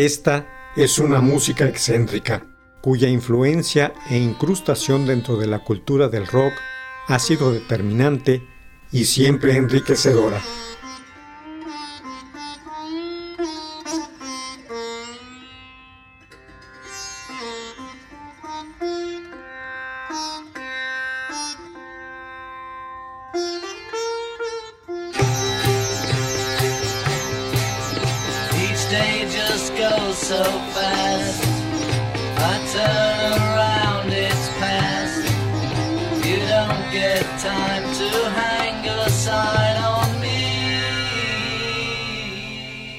Esta es una música excéntrica, cuya influencia e incrustación dentro de la cultura del rock ha sido determinante y siempre enriquecedora.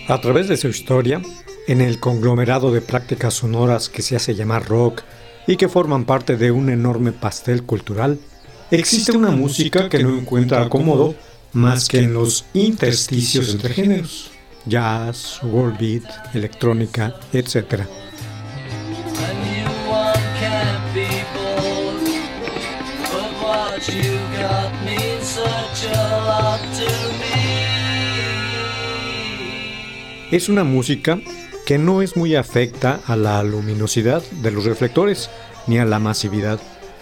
A través de su historia, en el conglomerado de prácticas sonoras que se hace llamar rock y que forman parte de un enorme pastel cultural, existe una música que no encuentra acomodo más que en los intersticios entre géneros, jazz, world beat, electrónica, etc. Es una música que no es muy afecta a la luminosidad de los reflectores ni a la masividad.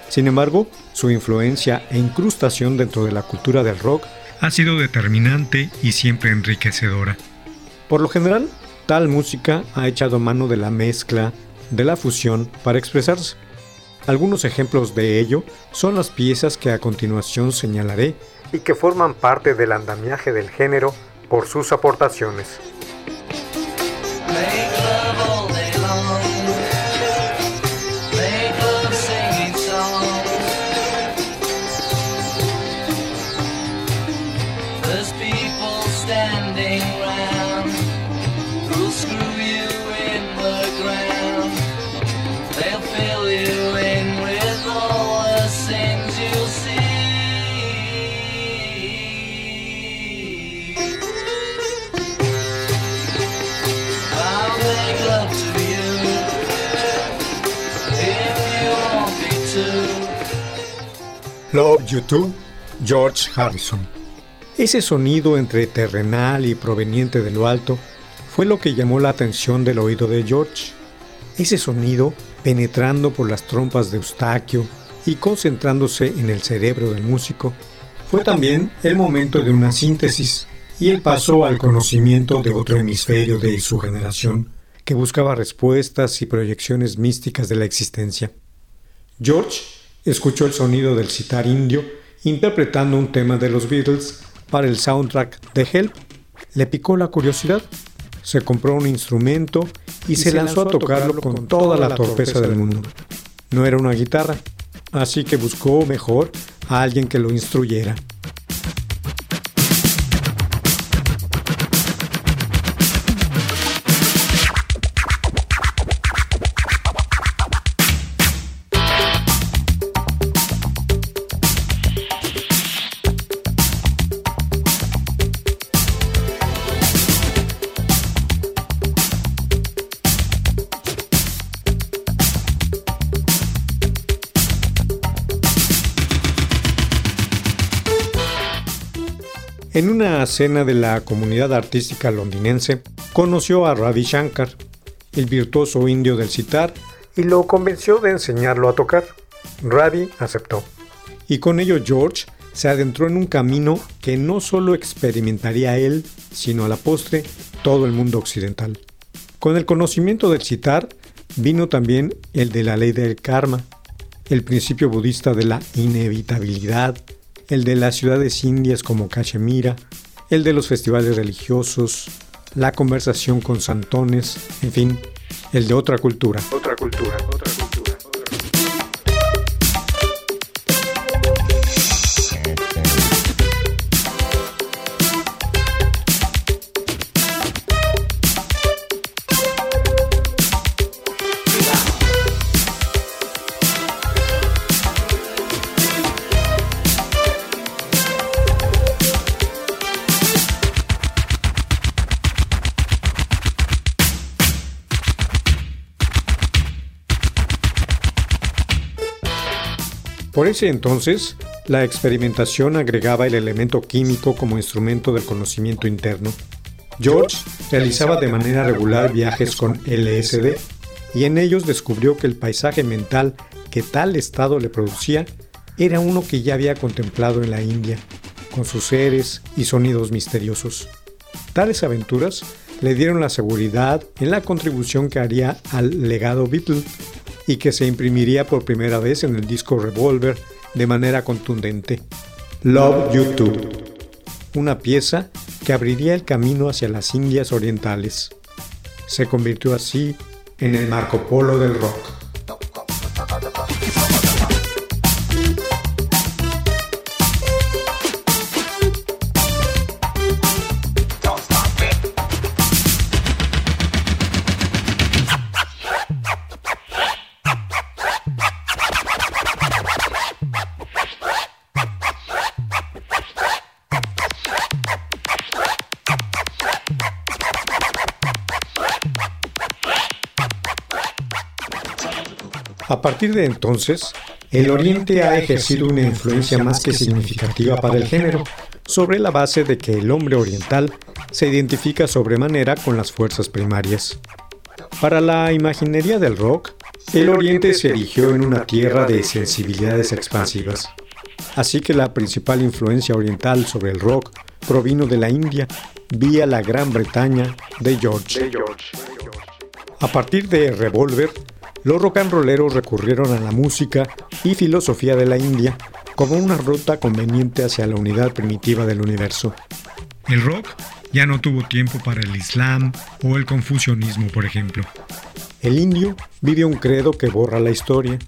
Sin embargo, su influencia e incrustación dentro de la cultura del rock ha sido determinante y siempre enriquecedora. Por lo general, tal música ha echado mano de la mezcla, de la fusión para expresarse. Algunos ejemplos de ello son las piezas que a continuación señalaré y que forman parte del andamiaje del género por sus aportaciones. Love You Too, George Harrison. Ese sonido entre terrenal y proveniente de lo alto fue lo que llamó la atención del oído de George. Ese sonido penetrando por las trompas de Eustaquio y concentrándose en el cerebro del músico, fue también el momento de una síntesis y el paso al conocimiento de otro hemisferio de su generación que buscaba respuestas y proyecciones místicas de la existencia. George escuchó el sonido del citar indio interpretando un tema de los Beatles para el soundtrack de Help. Le picó la curiosidad, se compró un instrumento y, se, lanzó, a tocarlo con toda la torpeza del mundo. No era una guitarra, así que buscó mejor a alguien que lo instruyera. Una cena de la comunidad artística londinense, conoció a Ravi Shankar, el virtuoso indio del sitar, y lo convenció de enseñarlo a tocar. Ravi aceptó. Y con ello George se adentró en un camino que no solo experimentaría él, sino a la postre todo el mundo occidental. Con el conocimiento del sitar vino también el de la ley del karma, el principio budista de la inevitabilidad, el de las ciudades indias como Cachemira, el de los festivales religiosos, la conversación con santones, en fin, el de otra cultura. Otra cultura, Por ese entonces, la experimentación agregaba el elemento químico como instrumento del conocimiento interno. George realizaba de manera regular viajes con LSD y en ellos descubrió que el paisaje mental que tal estado le producía era uno que ya había contemplado en la India, con sus seres y sonidos misteriosos. Tales aventuras le dieron la seguridad en la contribución que haría al legado Beatle y que se imprimiría por primera vez en el disco Revolver de manera contundente. Love YouTube, una pieza que abriría el camino hacia las Indias Orientales. Se convirtió así en el Marco Polo del rock. A partir de entonces, el Oriente ha ejercido una influencia más que significativa para el género, sobre la base de que el hombre oriental se identifica sobremanera con las fuerzas primarias. Para la imaginería del rock, el Oriente se erigió en una tierra de sensibilidades expansivas. Así que la principal influencia oriental sobre el rock provino de la India vía la Gran Bretaña de George. A partir de Revolver, los rock and rolleros recurrieron a la música y filosofía de la India como una ruta conveniente hacia la unidad primitiva del universo. El rock ya no tuvo tiempo para el Islam o el confucianismo, por ejemplo. El indio vive un credo que borra la historia.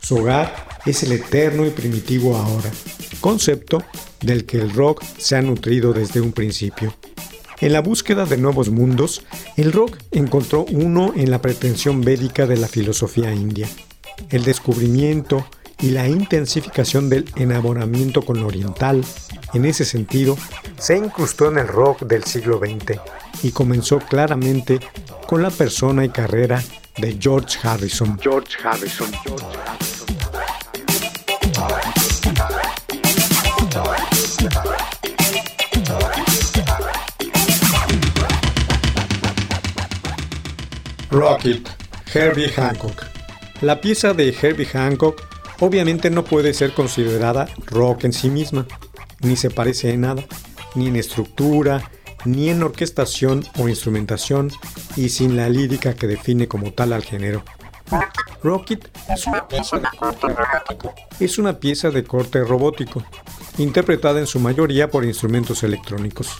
Su hogar es el eterno y primitivo ahora, concepto del que el rock se ha nutrido desde un principio. En la búsqueda de nuevos mundos, el rock encontró uno en la pretensión védica de la filosofía india, el descubrimiento y la intensificación del enamoramiento con lo oriental. En ese sentido, se incrustó en el rock del siglo XX y comenzó claramente con la persona y carrera de George Harrison. Rocket, Herbie Hancock. La pieza de Herbie Hancock obviamente no puede ser considerada rock en sí misma, ni se parece en nada, ni en estructura, ni en orquestación o instrumentación, y sin la lírica que define como tal al género. Rocket es una pieza de corte robótico. Es una pieza de corte robótico, interpretada en su mayoría por instrumentos electrónicos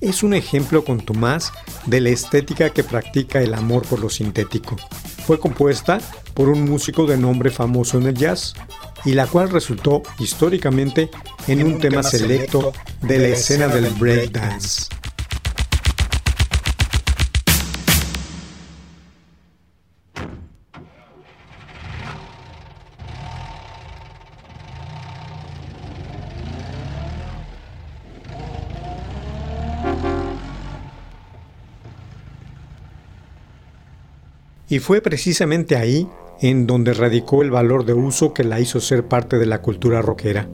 es un ejemplo contumaz de la estética que practica el amor por lo sintético. Fue compuesta por un músico de nombre famoso en el jazz y la cual resultó históricamente en, un, tema, selecto de la escena del breakdance. Y fue precisamente ahí en donde radicó el valor de uso que la hizo ser parte de la cultura rockera.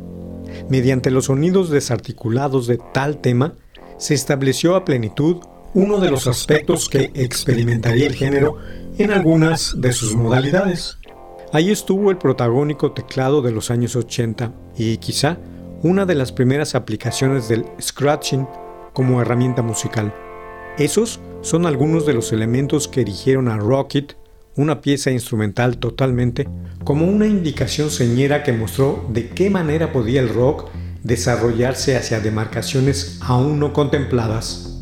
Mediante los sonidos desarticulados de tal tema, se estableció a plenitud uno de los aspectos que experimentaría el género en algunas de sus modalidades. Ahí estuvo el protagónico teclado de los años 80 y quizá una de las primeras aplicaciones del scratching como herramienta musical. Esos son algunos de los elementos que erigieron a Rocket, una pieza instrumental totalmente, como una indicación señera que mostró de qué manera podía el rock desarrollarse hacia demarcaciones aún no contempladas.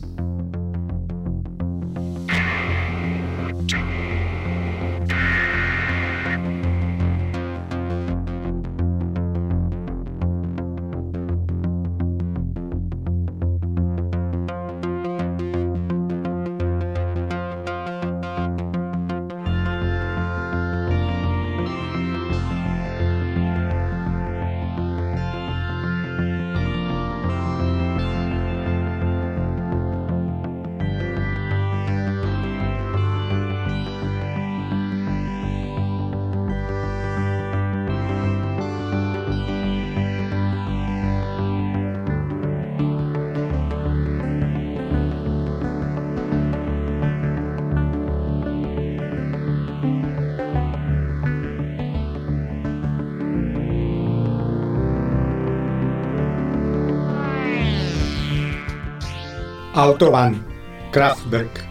Autobahn, Kraftwerk.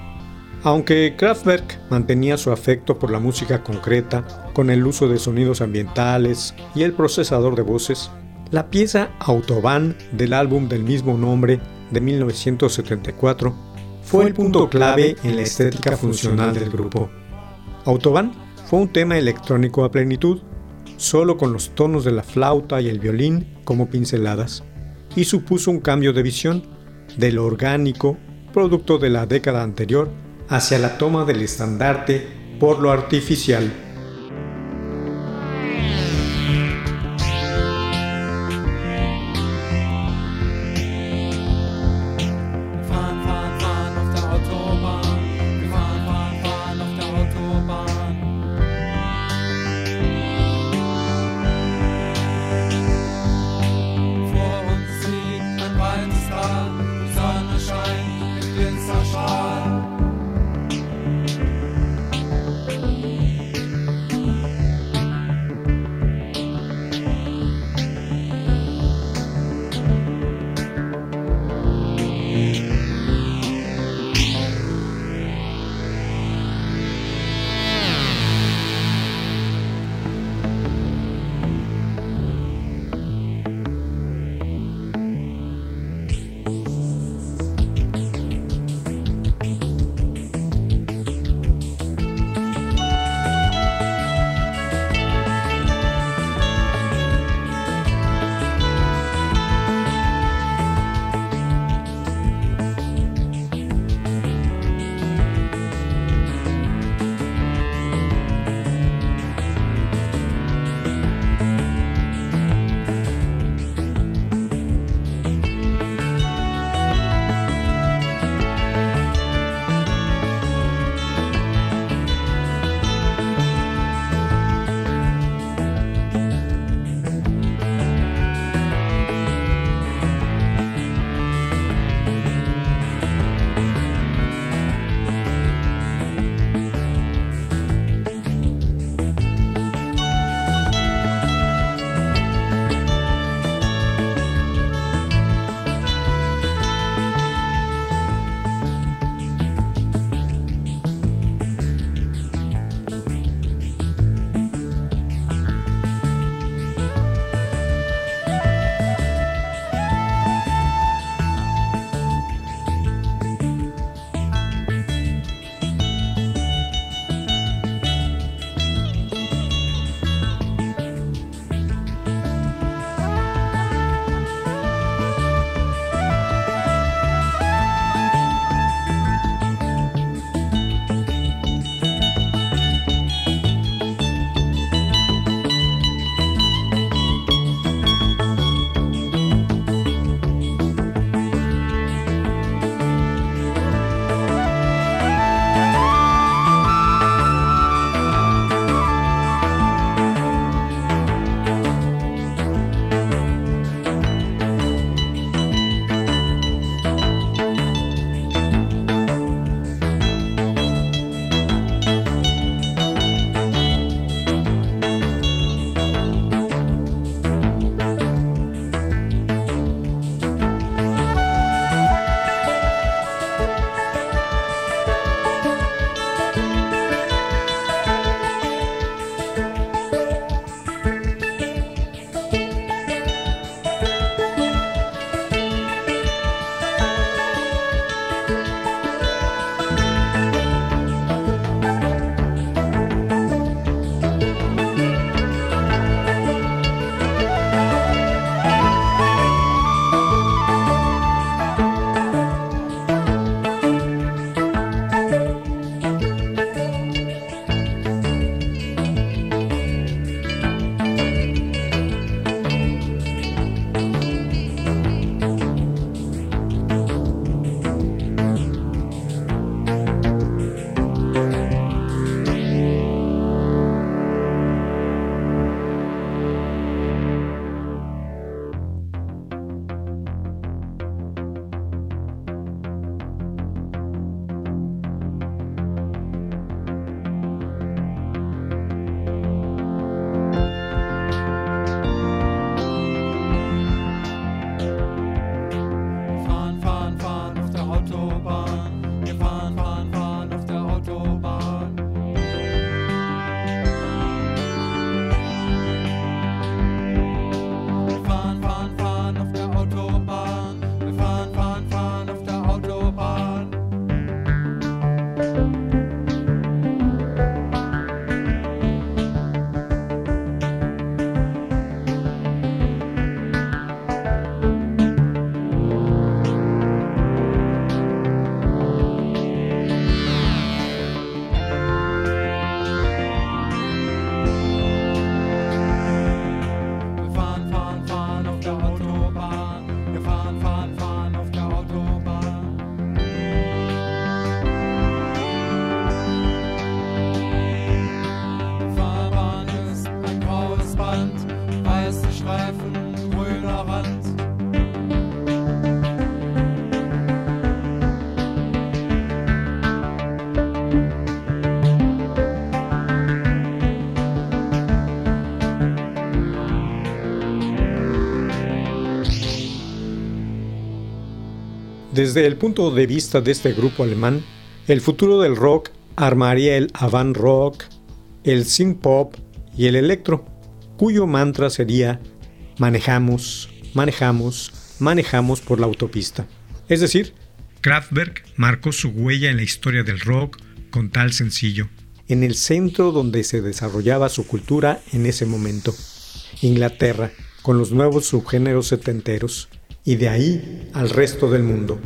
Aunque Kraftwerk mantenía su afecto por la música concreta, con el uso de sonidos ambientales y el procesador de voces, la pieza Autobahn del álbum del mismo nombre de 1974 fue el punto clave en la estética funcional del grupo. Autobahn fue un tema electrónico a plenitud, solo con los tonos de la flauta y el violín como pinceladas, y supuso un cambio de visión de lo orgánico, producto de la década anterior, hacia la toma del estandarte por lo artificial. Desde el punto de vista de este grupo alemán, el futuro del rock armaría el avant rock, el synth pop y el electro, cuyo mantra sería manejamos, manejamos, manejamos por la autopista. Es decir, Kraftwerk marcó su huella en la historia del rock con tal sencillo, en el centro donde se desarrollaba su cultura en ese momento, Inglaterra, con los nuevos subgéneros setenteros, y de ahí al resto del mundo.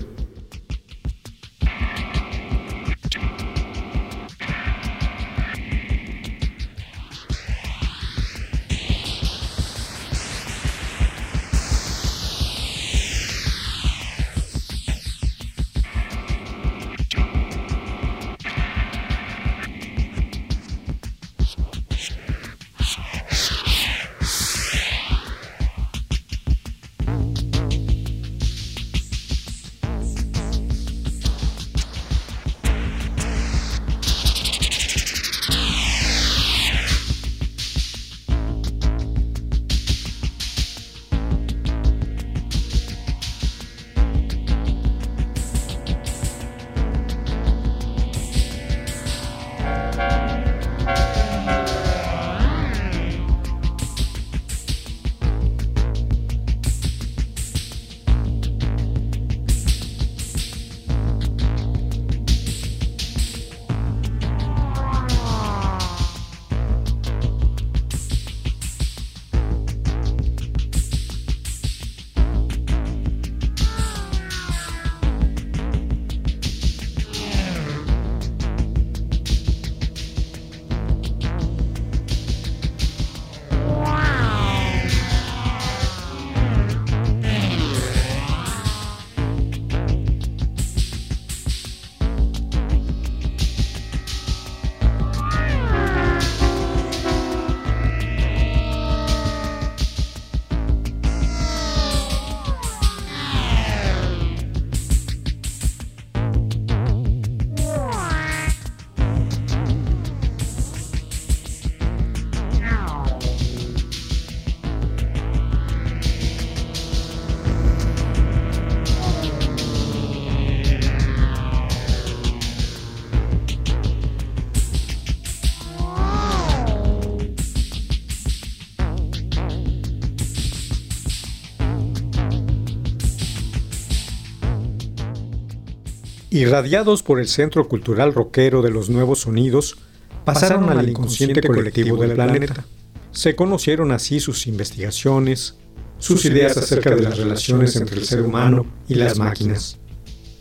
Irradiados por el centro cultural rockero de los nuevos sonidos, pasaron al inconsciente colectivo del planeta. Se conocieron así sus investigaciones, sus ideas acerca de las relaciones entre el ser humano y las máquinas.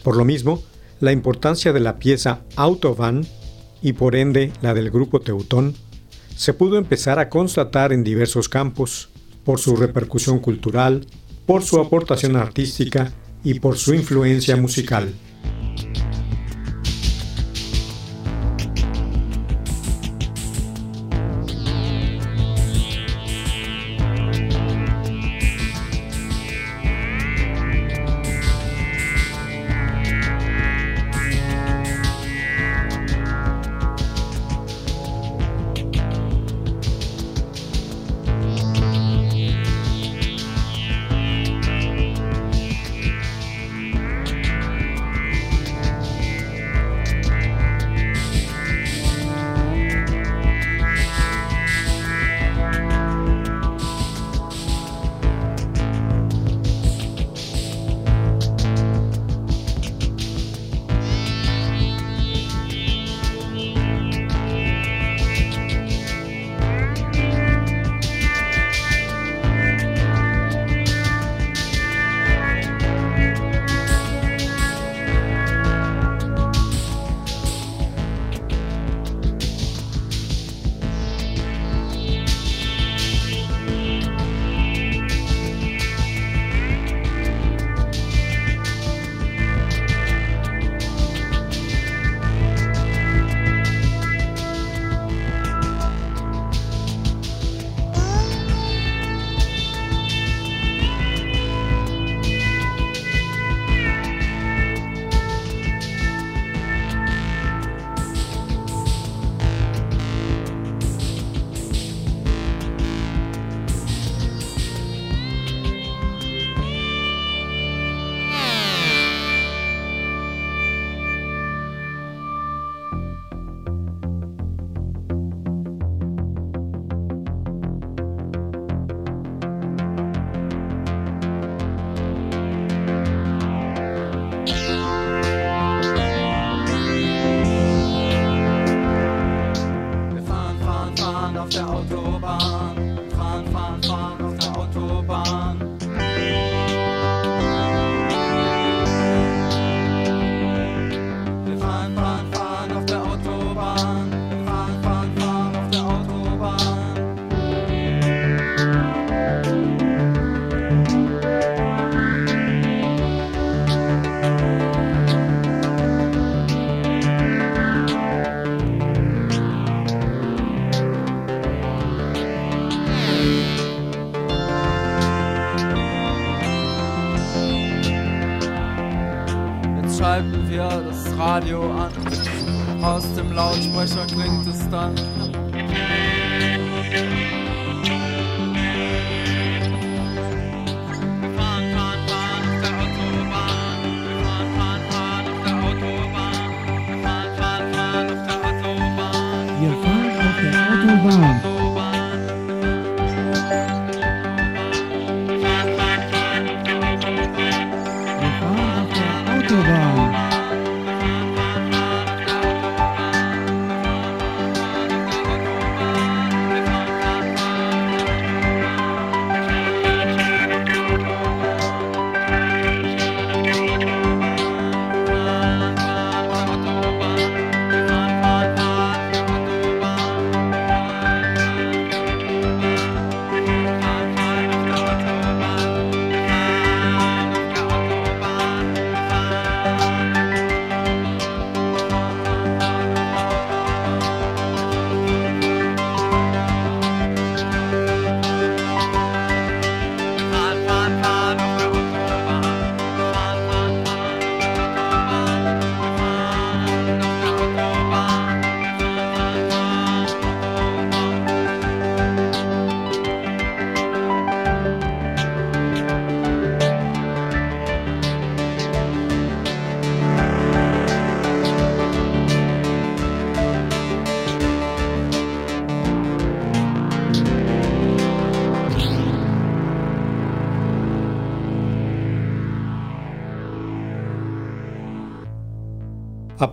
Por lo mismo, la importancia de la pieza Autobahn y por ende la del grupo Teutón se pudo empezar a constatar en diversos campos, por su repercusión cultural, por su aportación artística y por su influencia musical.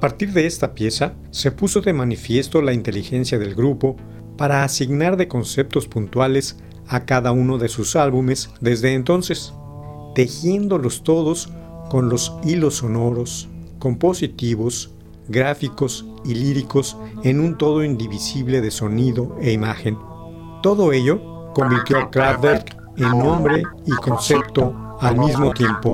Partir de esta pieza, se puso de manifiesto la inteligencia del grupo para asignar de conceptos puntuales a cada uno de sus álbumes desde entonces, tejiéndolos todos con los hilos sonoros, compositivos, gráficos y líricos en un todo indivisible de sonido e imagen. Todo ello convirtió a Kraftwerk en nombre y concepto al mismo tiempo.